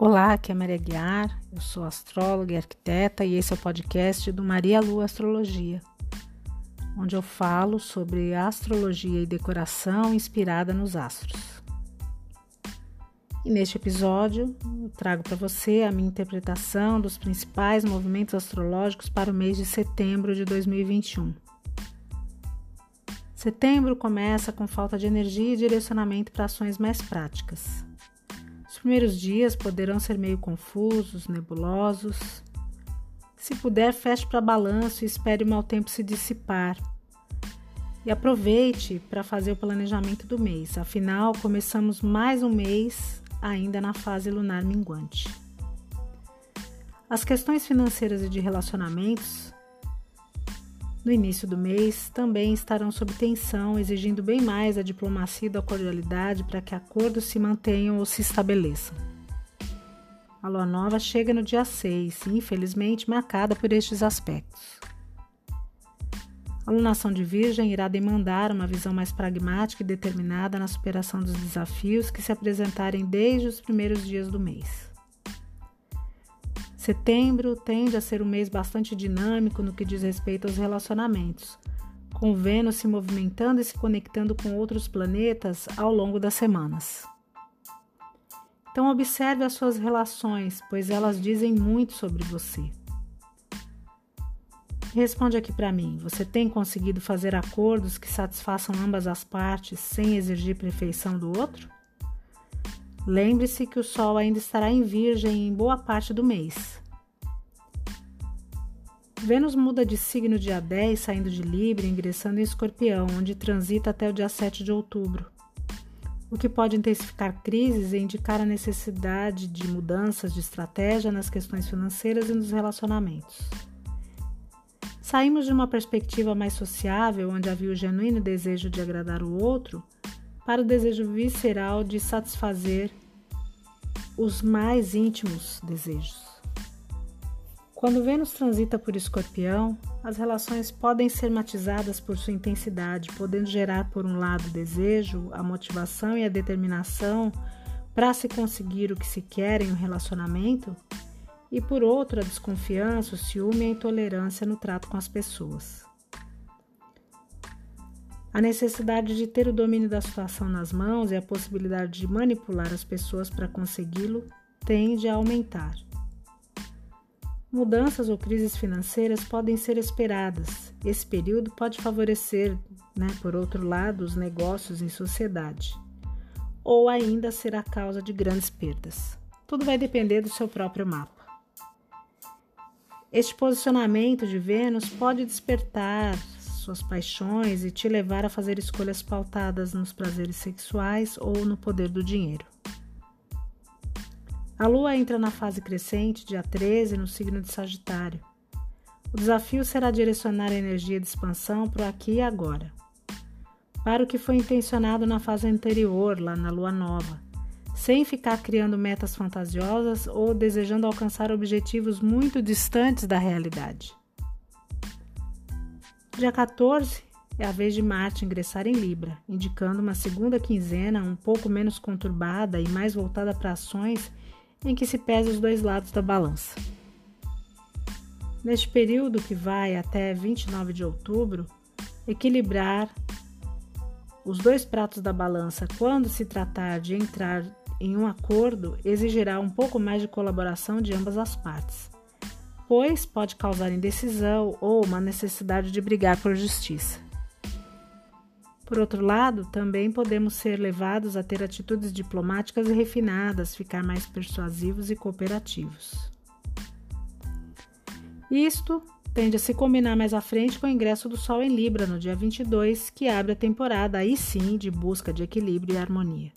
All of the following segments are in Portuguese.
Olá, aqui é Maria Guiar, eu sou astróloga e arquiteta e esse é o podcast do Maria Lua Astrologia, onde eu falo sobre astrologia e decoração inspirada nos astros. E neste episódio eu trago para você a minha interpretação dos principais movimentos astrológicos para o mês de setembro de 2021. Setembro começa com falta de energia e direcionamento para ações mais práticas. Os primeiros dias poderão ser meio confusos, nebulosos. Se puder, feche para balanço e espere o mau tempo se dissipar. E aproveite para fazer o planejamento do mês, afinal, começamos mais um mês ainda na fase lunar minguante. As questões financeiras e de relacionamentos no início do mês também estarão sob tensão, exigindo bem mais a diplomacia e a cordialidade para que acordos se mantenham ou se estabeleçam. A lua nova chega no dia 6, infelizmente marcada por estes aspectos. A lunação de Virgem irá demandar uma visão mais pragmática e determinada na superação dos desafios que se apresentarem desde os primeiros dias do mês. Setembro tende a ser um mês bastante dinâmico no que diz respeito aos relacionamentos, com Vênus se movimentando e se conectando com outros planetas ao longo das semanas. Então, observe as suas relações, pois elas dizem muito sobre você. Responde aqui para mim: você tem conseguido fazer acordos que satisfaçam ambas as partes sem exigir perfeição do outro? Lembre-se que o Sol ainda estará em Virgem em boa parte do mês. Vênus muda de signo dia 10, saindo de Libra e ingressando em Escorpião, onde transita até o dia 7 de outubro, o que pode intensificar crises e indicar a necessidade de mudanças de estratégia nas questões financeiras e nos relacionamentos. Saímos de uma perspectiva mais sociável, onde havia o genuíno desejo de agradar o outro, para o desejo visceral de satisfazer os mais íntimos desejos. Quando Vênus transita por Escorpião, as relações podem ser matizadas por sua intensidade, podendo gerar, por um lado, o desejo, a motivação e a determinação para se conseguir o que se quer em um relacionamento, e por outro, a desconfiança, o ciúme e a intolerância no trato com as pessoas. A necessidade de ter o domínio da situação nas mãos e a possibilidade de manipular as pessoas para consegui-lo tende a aumentar. Mudanças ou crises financeiras podem ser esperadas. Esse período pode favorecer, né, por outro lado, os negócios em sociedade, ou ainda ser a causa de grandes perdas. Tudo vai depender do seu próprio mapa. Este posicionamento de Vênus pode despertar suas paixões e te levar a fazer escolhas pautadas nos prazeres sexuais ou no poder do dinheiro. A lua entra na fase crescente, dia 13, no signo de Sagitário. O desafio será direcionar a energia de expansão para o aqui e agora, para o que foi intencionado na fase anterior, lá na lua nova, sem ficar criando metas fantasiosas ou desejando alcançar objetivos muito distantes da realidade. Dia 14 é a vez de Marte ingressar em Libra, indicando uma segunda quinzena um pouco menos conturbada e mais voltada para ações em que se pesa os dois lados da balança. Neste período que vai até 29 de outubro, equilibrar os dois pratos da balança quando se tratar de entrar em um acordo exigirá um pouco mais de colaboração de ambas as partes pois pode causar indecisão ou uma necessidade de brigar por justiça. Por outro lado, também podemos ser levados a ter atitudes diplomáticas e refinadas, ficar mais persuasivos e cooperativos. Isto tende a se combinar mais à frente com o ingresso do Sol em Libra no dia 22, que abre a temporada aí sim de busca de equilíbrio e harmonia.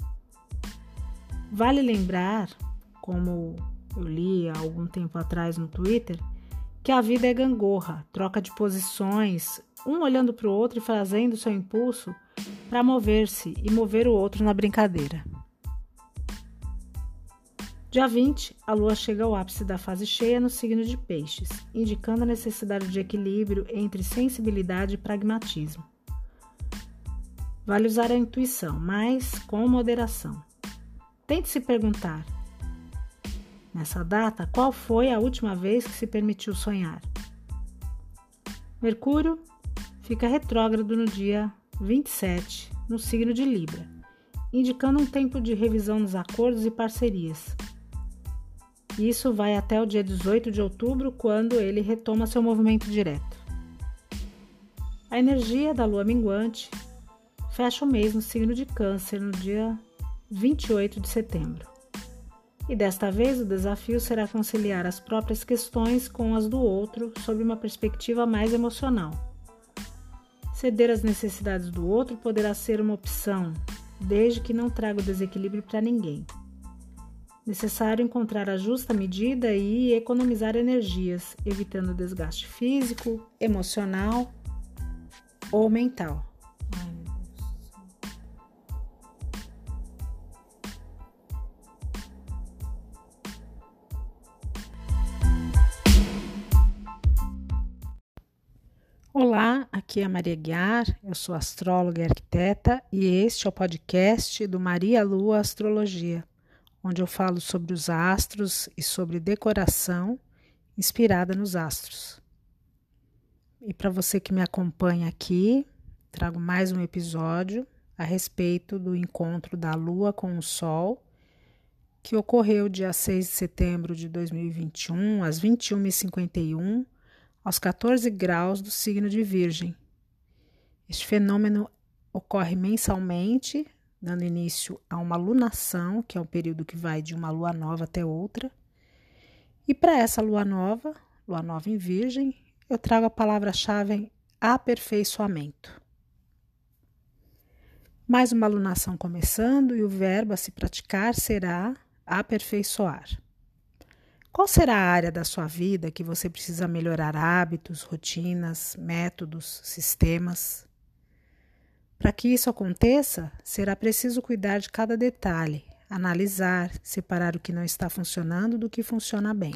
Vale lembrar, como eu li há algum tempo atrás no Twitter, que a vida é gangorra, troca de posições, um olhando para o outro e fazendo seu impulso para mover-se e mover o outro na brincadeira. Dia 20, a lua chega ao ápice da fase cheia no signo de Peixes, indicando a necessidade de equilíbrio entre sensibilidade e pragmatismo. Vale usar a intuição, mas com moderação. Tente se perguntar: Nessa data, qual foi a última vez que se permitiu sonhar? Mercúrio fica retrógrado no dia 27, no signo de Libra, indicando um tempo de revisão dos acordos e parcerias. Isso vai até o dia 18 de outubro, quando ele retoma seu movimento direto. A energia da lua minguante fecha o mês no signo de Câncer no dia 28 de setembro. E desta vez o desafio será conciliar as próprias questões com as do outro sob uma perspectiva mais emocional. Ceder às necessidades do outro poderá ser uma opção, desde que não traga o desequilíbrio para ninguém. Necessário encontrar a justa medida e economizar energias, evitando desgaste físico, emocional ou mental. Olá, aqui é a Maria Guiar, eu sou astróloga e arquiteta e este é o podcast do Maria Lua Astrologia, onde eu falo sobre os astros e sobre decoração inspirada nos astros. E para você que me acompanha aqui, trago mais um episódio a respeito do encontro da Lua com o Sol, que ocorreu dia 6 de setembro de 2021, às 21h51 aos 14 graus do signo de Virgem. Este fenômeno ocorre mensalmente, dando início a uma lunação, que é um período que vai de uma lua nova até outra. E para essa lua nova, lua nova em Virgem, eu trago a palavra-chave aperfeiçoamento. Mais uma lunação começando e o verbo a se praticar será aperfeiçoar. Qual será a área da sua vida que você precisa melhorar hábitos, rotinas, métodos, sistemas? Para que isso aconteça, será preciso cuidar de cada detalhe, analisar, separar o que não está funcionando do que funciona bem.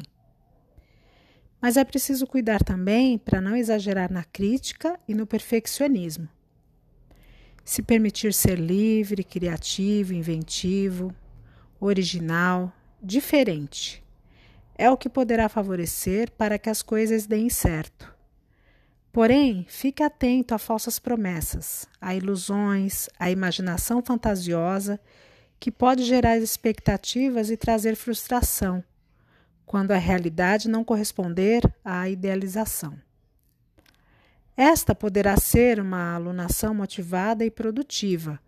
Mas é preciso cuidar também para não exagerar na crítica e no perfeccionismo. Se permitir ser livre, criativo, inventivo, original, diferente é o que poderá favorecer para que as coisas deem certo. Porém, fique atento a falsas promessas, a ilusões, a imaginação fantasiosa que pode gerar expectativas e trazer frustração, quando a realidade não corresponder à idealização. Esta poderá ser uma alunação motivada e produtiva,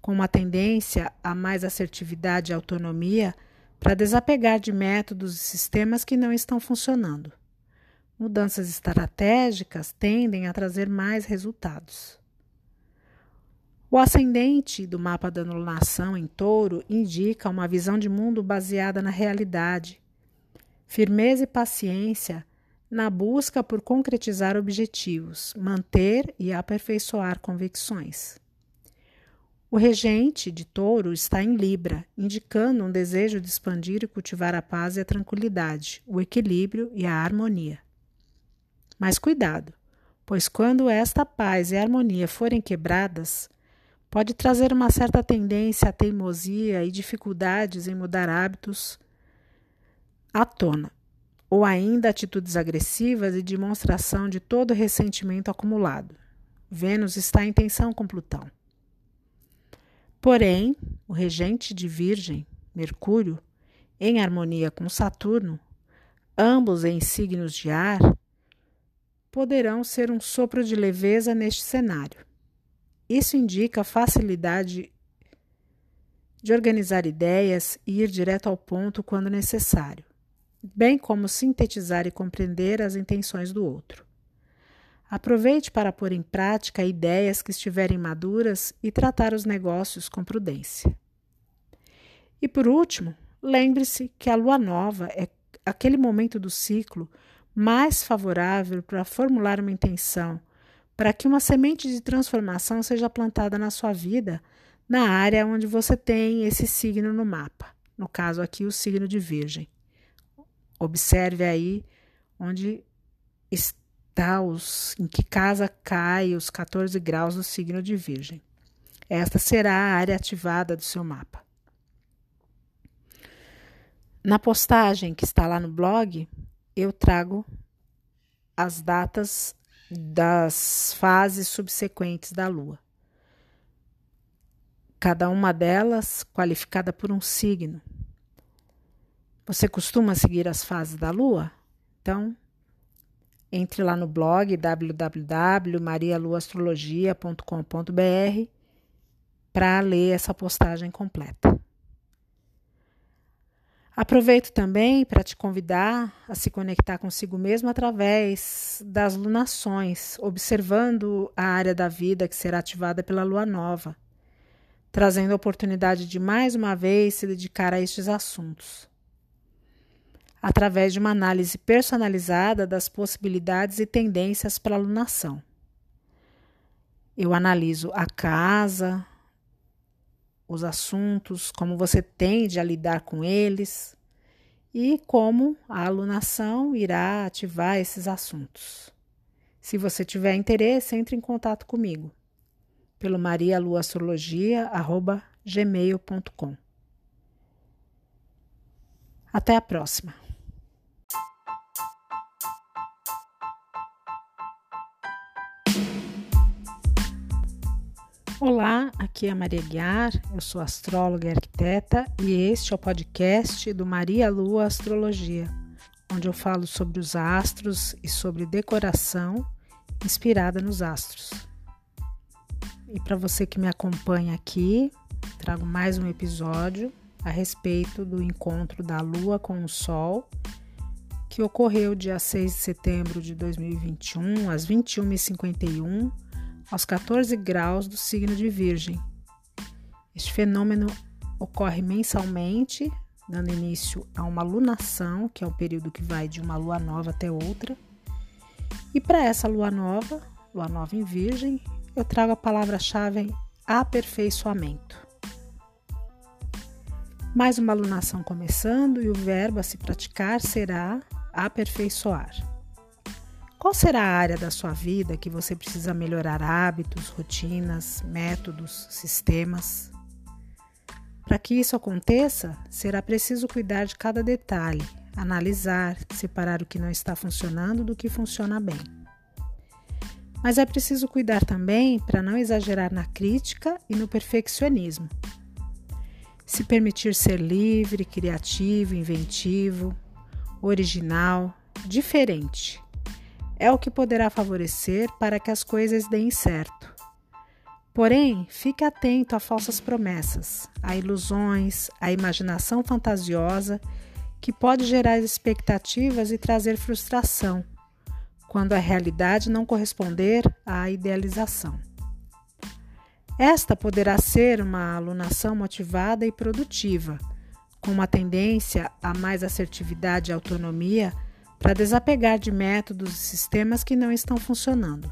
com uma tendência a mais assertividade e autonomia para desapegar de métodos e sistemas que não estão funcionando. Mudanças estratégicas tendem a trazer mais resultados. O ascendente do mapa da anulação em touro indica uma visão de mundo baseada na realidade, firmeza e paciência na busca por concretizar objetivos, manter e aperfeiçoar convicções. O regente de touro está em Libra, indicando um desejo de expandir e cultivar a paz e a tranquilidade, o equilíbrio e a harmonia. Mas cuidado, pois quando esta paz e harmonia forem quebradas, pode trazer uma certa tendência à teimosia e dificuldades em mudar hábitos à tona, ou ainda atitudes agressivas e demonstração de todo ressentimento acumulado. Vênus está em tensão com Plutão. Porém, o regente de Virgem, Mercúrio, em harmonia com Saturno, ambos em signos de ar, poderão ser um sopro de leveza neste cenário. Isso indica facilidade de organizar ideias e ir direto ao ponto quando necessário, bem como sintetizar e compreender as intenções do outro. Aproveite para pôr em prática ideias que estiverem maduras e tratar os negócios com prudência. E por último, lembre-se que a lua nova é aquele momento do ciclo mais favorável para formular uma intenção, para que uma semente de transformação seja plantada na sua vida, na área onde você tem esse signo no mapa. No caso aqui, o signo de Virgem. Observe aí onde está os, em que casa cai os 14 graus do signo de Virgem. Esta será a área ativada do seu mapa. Na postagem que está lá no blog, eu trago as datas das fases subsequentes da Lua. Cada uma delas qualificada por um signo. Você costuma seguir as fases da Lua? Então, entre lá no blog www.marialuastrologia.com.br para ler essa postagem completa. Aproveito também para te convidar a se conectar consigo mesmo através das lunações, observando a área da vida que será ativada pela lua nova, trazendo a oportunidade de mais uma vez se dedicar a estes assuntos. Através de uma análise personalizada das possibilidades e tendências para a lunação. Eu analiso a casa, os assuntos, como você tende a lidar com eles e como a alunação irá ativar esses assuntos. Se você tiver interesse, entre em contato comigo pelo marialuastrologia@gmail.com. Até a próxima. Olá, aqui é a Maria Guiar, eu sou astróloga e arquiteta e este é o podcast do Maria Lua Astrologia, onde eu falo sobre os astros e sobre decoração inspirada nos astros. E para você que me acompanha aqui, trago mais um episódio a respeito do encontro da Lua com o Sol, que ocorreu dia 6 de setembro de 2021, às 21h51 aos 14 graus do signo de Virgem. Este fenômeno ocorre mensalmente, dando início a uma lunação, que é o período que vai de uma lua nova até outra. E para essa lua nova, lua nova em Virgem, eu trago a palavra-chave aperfeiçoamento. Mais uma lunação começando e o verbo a se praticar será aperfeiçoar. Qual será a área da sua vida que você precisa melhorar hábitos, rotinas, métodos, sistemas? Para que isso aconteça, será preciso cuidar de cada detalhe, analisar, separar o que não está funcionando do que funciona bem. Mas é preciso cuidar também para não exagerar na crítica e no perfeccionismo. Se permitir ser livre, criativo, inventivo, original, diferente é o que poderá favorecer para que as coisas deem certo. Porém, fique atento a falsas promessas, a ilusões, a imaginação fantasiosa que pode gerar expectativas e trazer frustração, quando a realidade não corresponder à idealização. Esta poderá ser uma alunação motivada e produtiva, com uma tendência a mais assertividade e autonomia para desapegar de métodos e sistemas que não estão funcionando.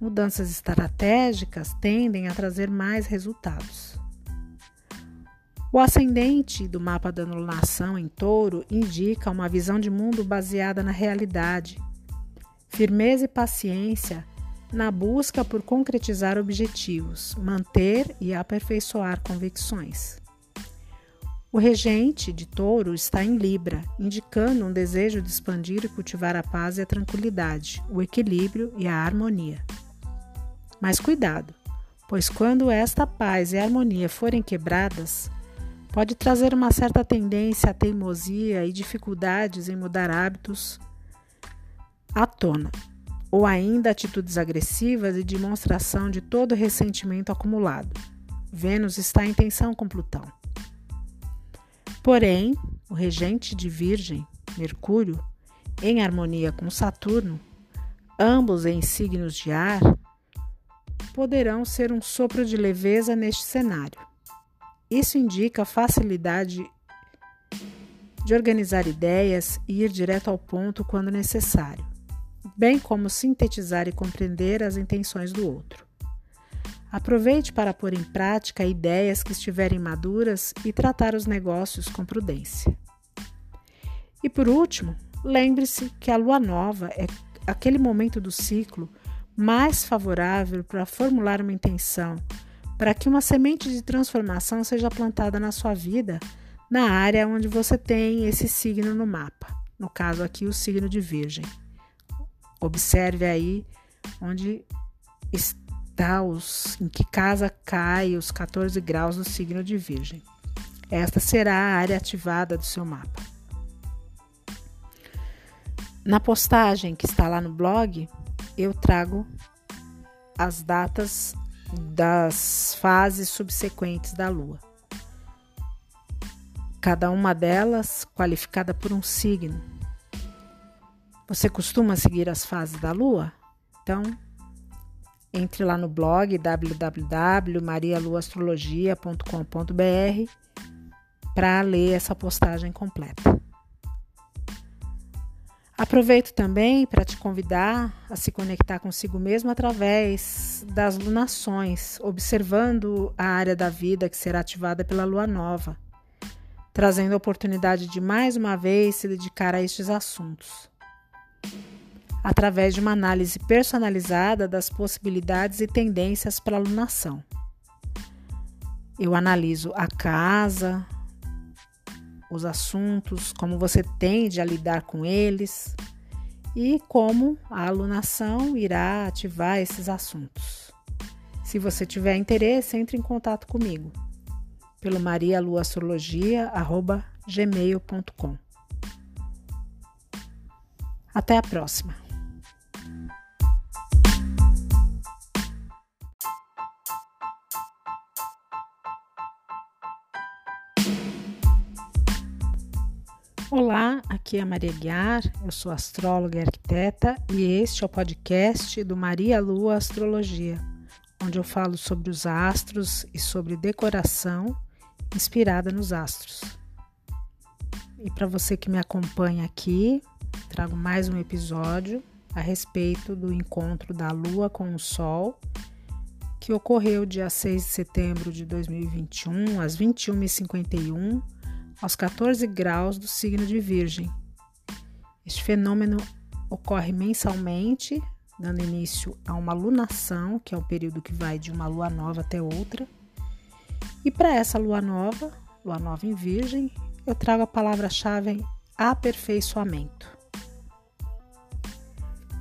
Mudanças estratégicas tendem a trazer mais resultados. O ascendente do mapa da anulação em touro indica uma visão de mundo baseada na realidade, firmeza e paciência na busca por concretizar objetivos, manter e aperfeiçoar convicções. O regente de touro está em Libra, indicando um desejo de expandir e cultivar a paz e a tranquilidade, o equilíbrio e a harmonia. Mas cuidado, pois quando esta paz e harmonia forem quebradas, pode trazer uma certa tendência à teimosia e dificuldades em mudar hábitos à tona, ou ainda atitudes agressivas e demonstração de todo o ressentimento acumulado. Vênus está em tensão com Plutão. Porém, o regente de Virgem, Mercúrio, em harmonia com Saturno, ambos em signos de ar, poderão ser um sopro de leveza neste cenário. Isso indica facilidade de organizar ideias e ir direto ao ponto quando necessário, bem como sintetizar e compreender as intenções do outro. Aproveite para pôr em prática ideias que estiverem maduras e tratar os negócios com prudência. E por último, lembre-se que a lua nova é aquele momento do ciclo mais favorável para formular uma intenção, para que uma semente de transformação seja plantada na sua vida, na área onde você tem esse signo no mapa. No caso aqui, o signo de Virgem. Observe aí onde está os em que casa cai os 14 graus do signo de Virgem. Esta será a área ativada do seu mapa. Na postagem que está lá no blog, eu trago as datas das fases subsequentes da Lua. Cada uma delas qualificada por um signo. Você costuma seguir as fases da Lua? Então, entre lá no blog www.marialuastrologia.com.br para ler essa postagem completa. Aproveito também para te convidar a se conectar consigo mesmo através das lunações, observando a área da vida que será ativada pela lua nova, trazendo a oportunidade de mais uma vez se dedicar a estes assuntos. Através de uma análise personalizada das possibilidades e tendências para a lunação. Eu analiso a casa, os assuntos, como você tende a lidar com eles e como a alunação irá ativar esses assuntos. Se você tiver interesse, entre em contato comigo pelo marialuastrologia@gmail.com. Até a próxima. Olá, aqui é Maria Guiar, eu sou astróloga e arquiteta e este é o podcast do Maria Lua Astrologia, onde eu falo sobre os astros e sobre decoração inspirada nos astros. E para você que me acompanha aqui, trago mais um episódio a respeito do encontro da Lua com o Sol, que ocorreu dia 6 de setembro de 2021, às 21h51 aos 14 graus do signo de Virgem. Este fenômeno ocorre mensalmente, dando início a uma lunação, que é o período que vai de uma lua nova até outra. E para essa lua nova, lua nova em Virgem, eu trago a palavra-chave aperfeiçoamento.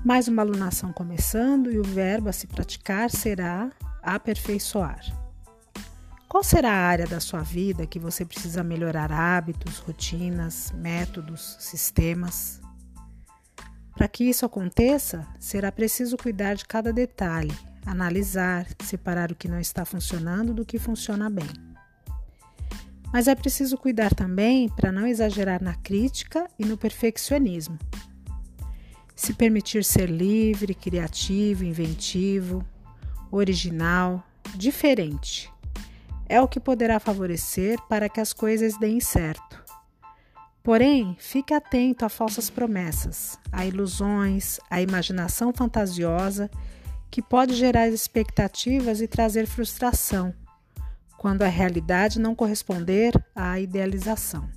Mais uma lunação começando e o verbo a se praticar será aperfeiçoar. Qual será a área da sua vida que você precisa melhorar hábitos, rotinas, métodos, sistemas? Para que isso aconteça, será preciso cuidar de cada detalhe, analisar, separar o que não está funcionando do que funciona bem. Mas é preciso cuidar também para não exagerar na crítica e no perfeccionismo. Se permitir ser livre, criativo, inventivo, original, diferente é o que poderá favorecer para que as coisas deem certo. Porém, fique atento a falsas promessas, a ilusões, a imaginação fantasiosa que pode gerar expectativas e trazer frustração, quando a realidade não corresponder à idealização.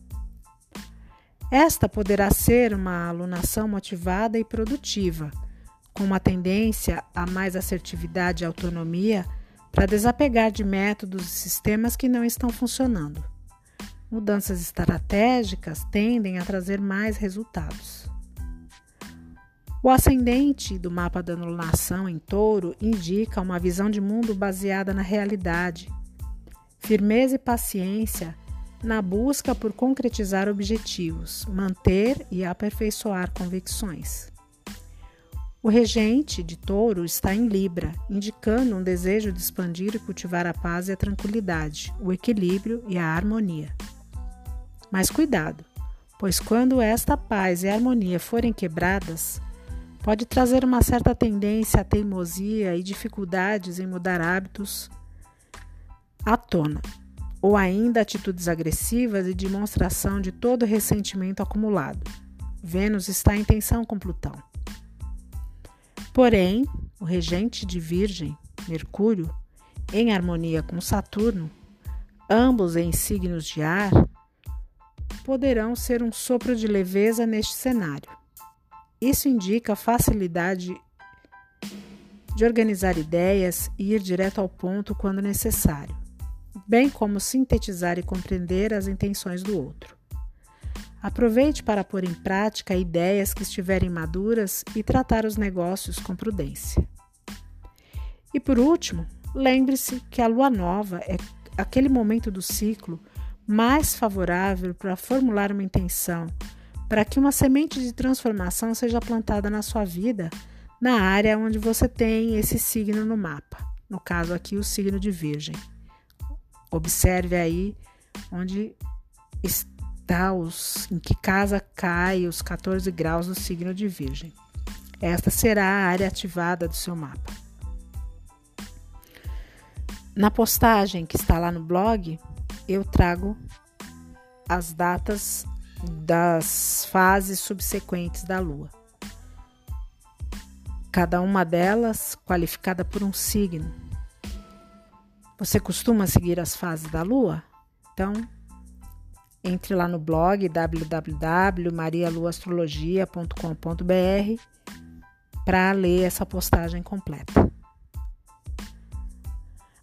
Esta poderá ser uma alunação motivada e produtiva, com uma tendência a mais assertividade e autonomia para desapegar de métodos e sistemas que não estão funcionando. Mudanças estratégicas tendem a trazer mais resultados. O ascendente do mapa da anulação em touro indica uma visão de mundo baseada na realidade, firmeza e paciência na busca por concretizar objetivos, manter e aperfeiçoar convicções. O regente de touro está em Libra, indicando um desejo de expandir e cultivar a paz e a tranquilidade, o equilíbrio e a harmonia. Mas cuidado, pois quando esta paz e harmonia forem quebradas, pode trazer uma certa tendência à teimosia e dificuldades em mudar hábitos à tona, ou ainda atitudes agressivas e demonstração de todo ressentimento acumulado. Vênus está em tensão com Plutão. Porém, o regente de Virgem, Mercúrio, em harmonia com Saturno, ambos em signos de ar, poderão ser um sopro de leveza neste cenário. Isso indica facilidade de organizar ideias e ir direto ao ponto quando necessário. bem como sintetizar e compreender as intenções do outro. Aproveite para pôr em prática ideias que estiverem maduras e tratar os negócios com prudência. E por último, lembre-se que a lua nova é aquele momento do ciclo mais favorável para formular uma intenção, para que uma semente de transformação seja plantada na sua vida, na área onde você tem esse signo no mapa. No caso aqui, o signo de Virgem. Observe aí onde está os, em que casa cai os 14 graus do signo de Virgem. Esta será a área ativada do seu mapa. Na postagem que está lá no blog, eu trago as datas das fases subsequentes da Lua. Cada uma delas qualificada por um signo. Você costuma seguir as fases da Lua? Então, entre lá no blog www.marialuastrologia.com.br para ler essa postagem completa.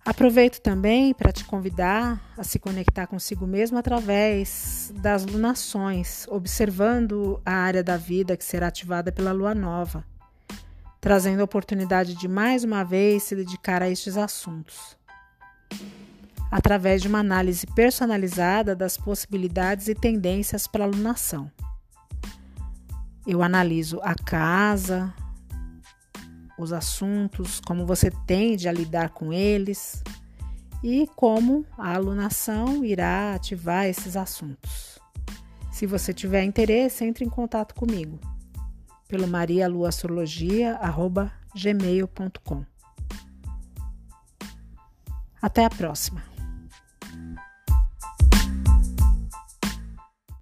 Aproveito também para te convidar a se conectar consigo mesmo através das lunações, observando a área da vida que será ativada pela lua nova, trazendo a oportunidade de mais uma vez se dedicar a estes assuntos. Através de uma análise personalizada das possibilidades e tendências para a lunação. Eu analiso a casa, os assuntos, como você tende a lidar com eles e como a alunação irá ativar esses assuntos. Se você tiver interesse, entre em contato comigo pelo marialuastrologia@gmail.com. Até a próxima.